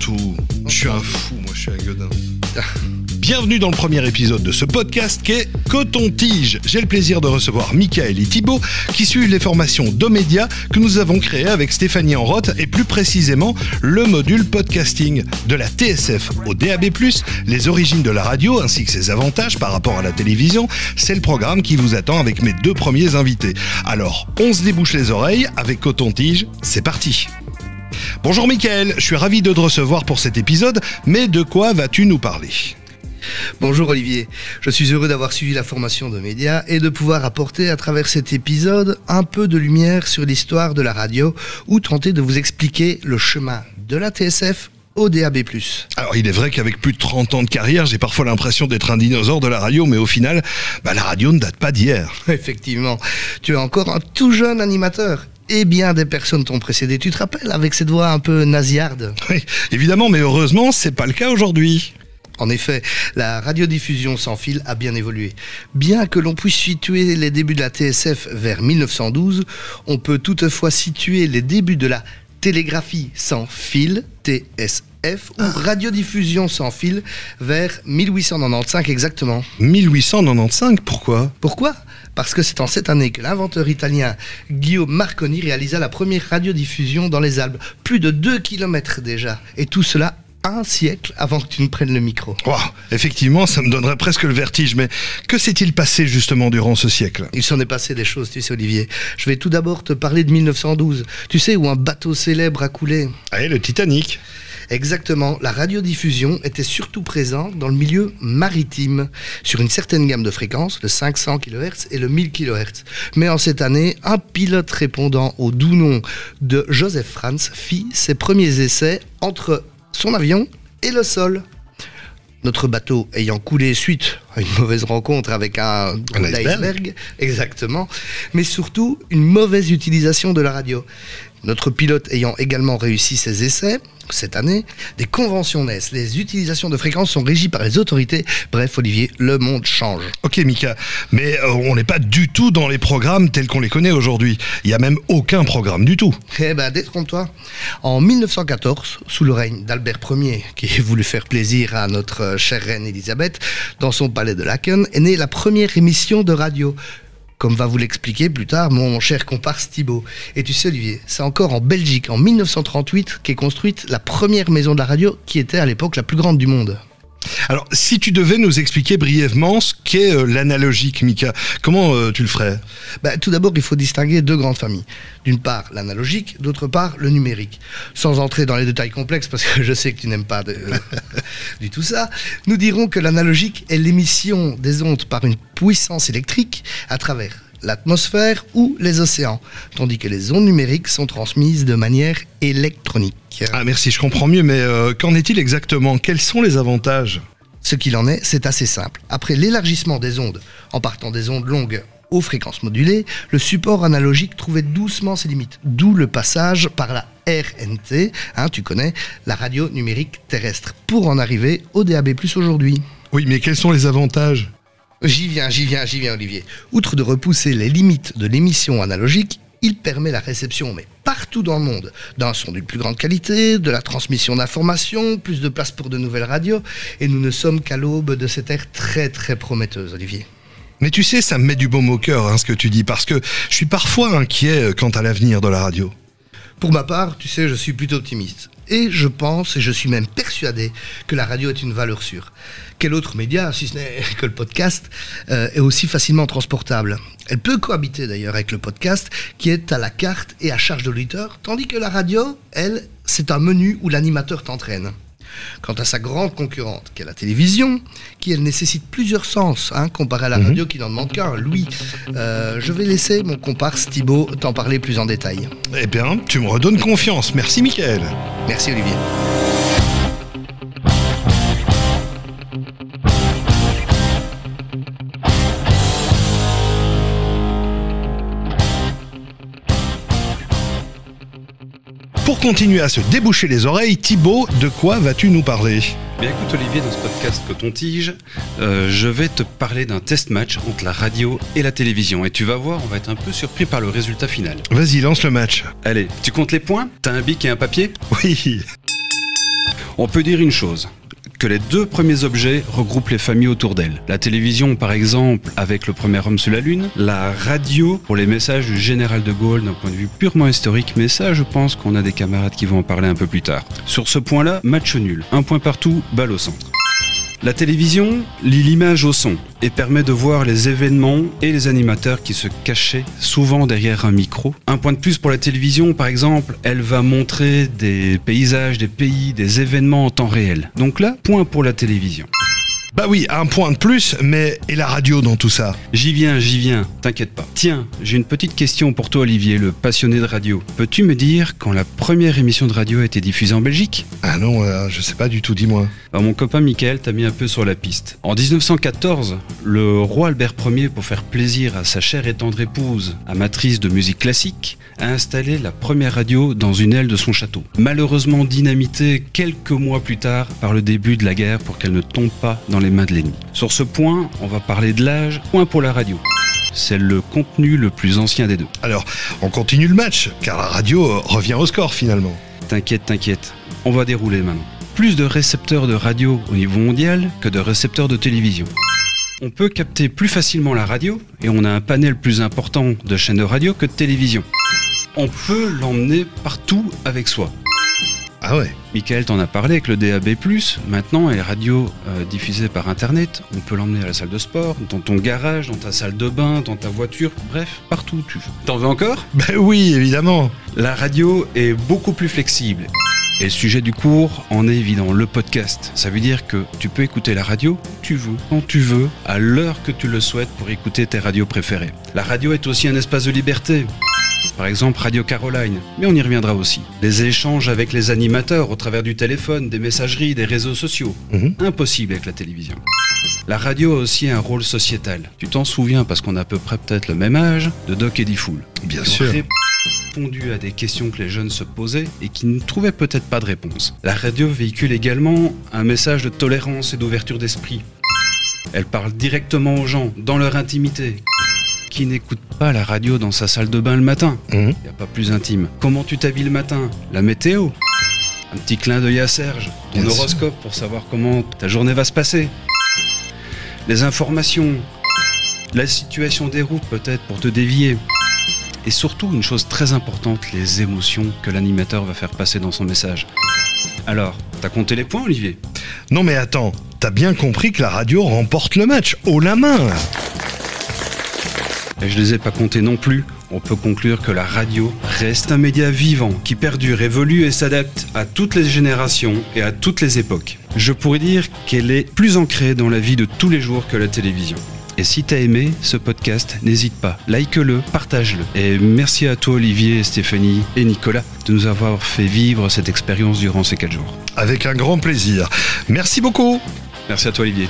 Je suis un fou, moi, je suis un godin. Bienvenue dans le premier épisode de ce podcast qui est Coton-Tige. J'ai le plaisir de recevoir Michael et Thibault qui suivent les formations d'Omédia que nous avons créées avec Stéphanie Enroth et plus précisément le module podcasting de la TSF au DAB+, les origines de la radio ainsi que ses avantages par rapport à la télévision. C'est le programme qui vous attend avec mes deux premiers invités. Alors, on se débouche les oreilles avec Coton-Tige, c'est parti. Bonjour Michael, je suis ravi de te recevoir pour cet épisode, mais de quoi vas-tu nous parler? Bonjour Olivier, je suis heureux d'avoir suivi la formation de médias et de pouvoir apporter à travers cet épisode un peu de lumière sur l'histoire de la radio ou tenter de vous expliquer le chemin de la TSF au DAB+. Alors il est vrai qu'avec plus de 30 ans de carrière, j'ai parfois l'impression d'être un dinosaure de la radio, mais au final, bah, la radio ne date pas d'hier. Effectivement, tu es encore un tout jeune animateur et bien des personnes t'ont précédé. Tu te rappelles avec cette voix un peu nasillarde Oui, évidemment, mais heureusement, c'est pas le cas aujourd'hui. En effet, la radiodiffusion sans fil a bien évolué. Bien que l'on puisse situer les débuts de la TSF vers 1912, on peut toutefois situer les débuts de la télégraphie sans fil, TSF, ou radiodiffusion sans fil vers 1895 exactement. 1895, pourquoi? Pourquoi? Parce que c'est en cette année que l'inventeur italien Guillaume Marconi réalisa la première radiodiffusion dans les Alpes. Plus de 2 km déjà. Et tout cela un siècle avant que tu ne prennes le micro. Wow, effectivement, ça me donnerait presque le vertige, mais que s'est-il passé justement durant ce siècle? Il s'en est passé des choses, tu sais, Olivier. Je vais tout d'abord te parler de 1912. Tu sais, où un bateau célèbre a coulé? Ah, le Titanic. Exactement, la radiodiffusion était surtout présente dans le milieu maritime, sur une certaine gamme de fréquences, le 500 kHz et le 1000 kHz. Mais en cette année, un pilote répondant au doux nom de Joseph Franz fit ses premiers essais entre son avion et le sol. Notre bateau ayant coulé suite une mauvaise rencontre avec un, Un iceberg. iceberg, exactement, mais surtout une mauvaise utilisation de la radio. Notre pilote ayant également réussi ses essais cette année, des conventions naissent, les utilisations de fréquences sont régies par les autorités. Bref, Olivier, le monde change. Ok Mika, mais euh, on n'est pas du tout dans les programmes tels qu'on les connaît aujourd'hui. Il n'y a même aucun programme du tout. Eh ben, détrompe-toi. En 1914, sous le règne d'Albert Ier, qui a voulu faire plaisir à notre euh, chère reine Elisabeth, dans son palais de Laken, est née la première émission de radio. Comme va vous l'expliquer plus tard mon cher comparse Thibault. Et tu sais Olivier, c'est encore en Belgique, en 1938, qu'est construite la première maison de la radio, qui était à l'époque la plus grande du monde. Alors, si tu devais nous expliquer brièvement ce qu'est euh, l'analogique, Mika, comment euh, tu le ferais? Ben, tout d'abord, il faut distinguer deux grandes familles. D'une part, l'analogique, d'autre part, le numérique. Sans entrer dans les détails complexes, parce que je sais que tu n'aimes pas de- du tout ça, nous dirons que l'analogique est l'émission des ondes par une puissance électrique à travers l'atmosphère ou les océans, tandis que les ondes numériques sont transmises de manière électronique. Ah merci, je comprends mieux, mais euh, qu'en est-il exactement? Quels sont les avantages? Ce qu'il en est, c'est assez simple. Après l'élargissement des ondes, en partant des ondes longues aux fréquences modulées, le support analogique trouvait doucement ses limites, d'où le passage par la RNT, hein, tu connais, la radio numérique terrestre, pour en arriver au DAB+, aujourd'hui. Oui, mais quels sont les avantages? J'y viens, j'y viens, j'y viens, Olivier. Outre de repousser les limites de l'émission analogique, il permet la réception, mais partout dans le monde, d'un son d'une plus grande qualité, de la transmission d'informations, plus de place pour de nouvelles radios, et nous ne sommes qu'à l'aube de cette ère très très prometteuse, Olivier. Mais tu sais, ça me met du baume au cœur, hein, ce que tu dis, parce que je suis parfois inquiet euh, quant à l'avenir de la radio. Pour ma part, tu sais, je suis plutôt optimiste. Et je pense, et je suis même persuadé, que la radio est une valeur sûre. Quel autre média, si ce n'est que le podcast, euh, est aussi facilement transportable? Elle peut cohabiter d'ailleurs avec le podcast, qui est à la carte et à charge de l'auditeur, tandis que la radio, elle, c'est un menu où l'animateur t'entraîne. Quant à sa grande concurrente, qui est la télévision, qui elle nécessite plusieurs sens, hein, comparé à la radio qui n'en demande qu'un, Louis. Euh, je vais laisser mon comparse Thibaut t'en parler plus en détail. Eh bien, tu me redonnes confiance. Merci, Michael. Merci Olivier. Pour continuer à se déboucher les oreilles, Thibaut, de quoi vas-tu nous parler? Bien écoute Olivier, dans ce podcast Coton-Tige, euh, je vais te parler d'un test match entre la radio et la télévision. Et tu vas voir, on va être un peu surpris par le résultat final. Vas-y, lance le match. Allez, tu comptes les points? T'as un bic et un papier? Oui. On peut dire une chose, que les deux premiers objets regroupent les familles autour d'elle. La télévision, par exemple, avec le premier homme sur la Lune. La radio pour les messages du général de Gaulle d'un point de vue purement historique. Mais ça, je pense qu'on a des camarades qui vont en parler un peu plus tard. Sur ce point-là, match nul. Un point partout, balle au centre. La télévision lie l'image au son et permet de voir les événements et les animateurs qui se cachaient souvent derrière un micro. Un point de plus pour la télévision, par exemple, elle va montrer des paysages, des pays, des événements en temps réel. Donc là, point pour la télévision. Bah oui, un point de plus, mais et la radio dans tout ça J'y viens, j'y viens, t'inquiète pas. Tiens, j'ai une petite question pour toi Olivier, le passionné de radio. Peux-tu me dire quand la première émission de radio a été diffusée en Belgique? Ah non, euh, je sais pas du tout, dis-moi. Bah, mon copain Michael t'a mis un peu sur la piste. En 1914, le roi Albert Ier, pour faire plaisir à sa chère et tendre épouse, amatrice de musique classique, a installé la première radio dans une aile de son château. Malheureusement dynamitée quelques mois plus tard par le début de la guerre pour qu'elle ne tombe pas dans les mains de l'ennemi. Sur ce point, on va parler de l'âge, point pour la radio. C'est le contenu le plus ancien des deux. Alors, on continue le match, car la radio euh, revient au score finalement. T'inquiète, t'inquiète, on va dérouler maintenant. Plus de récepteurs de radio au niveau mondial que de récepteurs de télévision. On peut capter plus facilement la radio et on a un panel plus important de chaînes de radio que de télévision. On peut l'emmener partout avec soi. Ah ouais Michael t'en a parlé avec le DAB+, maintenant et les radios euh, diffusées par internet, on peut l'emmener à la salle de sport, dans ton garage, dans ta salle de bain, dans ta voiture, bref, partout où tu veux. T'en veux encore? Ben oui, évidemment La radio est beaucoup plus flexible. Et le sujet du cours en est évident, le podcast. Ça veut dire que tu peux écouter la radio où tu veux, quand tu veux, à l'heure que tu le souhaites pour écouter tes radios préférées. La radio est aussi un espace de liberté. Par exemple Radio Caroline, mais on y reviendra aussi. Des échanges avec les animateurs au travers du téléphone, des messageries, des réseaux sociaux. Mhm. Impossible avec la télévision. La radio a aussi un rôle sociétal. Tu t'en souviens parce qu'on a à peu près peut-être le même âge de Doc Eddie Fool. Bien sûr. répondu à des questions que les jeunes se posaient et qui ne trouvaient peut-être pas de réponse. La radio véhicule également un message de tolérance et d'ouverture d'esprit. Elle parle directement aux gens, dans leur intimité. Qui n'écoute pas la radio dans sa salle de bain le matin Mhm. Il n'y a pas plus intime. Comment tu t'habilles le matin? La météo? Un petit clin d'œil à Serge, ton Bien sûr. horoscope pour savoir comment ta journée va se passer. Les informations, la situation des routes peut-être pour te dévier. Et surtout, une chose très importante, les émotions que l'animateur va faire passer dans son message. Alors, t'as compté les points, Olivier? Non mais attends, t'as bien compris que la radio remporte le match, haut la main. Et je les ai pas comptés non plus. On peut conclure que la radio reste un média vivant qui perdure, évolue et s'adapte à toutes les générations et à toutes les époques. Je pourrais dire qu'elle est plus ancrée dans la vie de tous les jours que la télévision. Et si t'as aimé ce podcast, n'hésite pas, like-le, partage-le. Et merci à toi Olivier, Stéphanie et Nicolas de nous avoir fait vivre cette expérience durant ces 4 jours. Avec un grand plaisir. Merci beaucoup Merci à toi Olivier.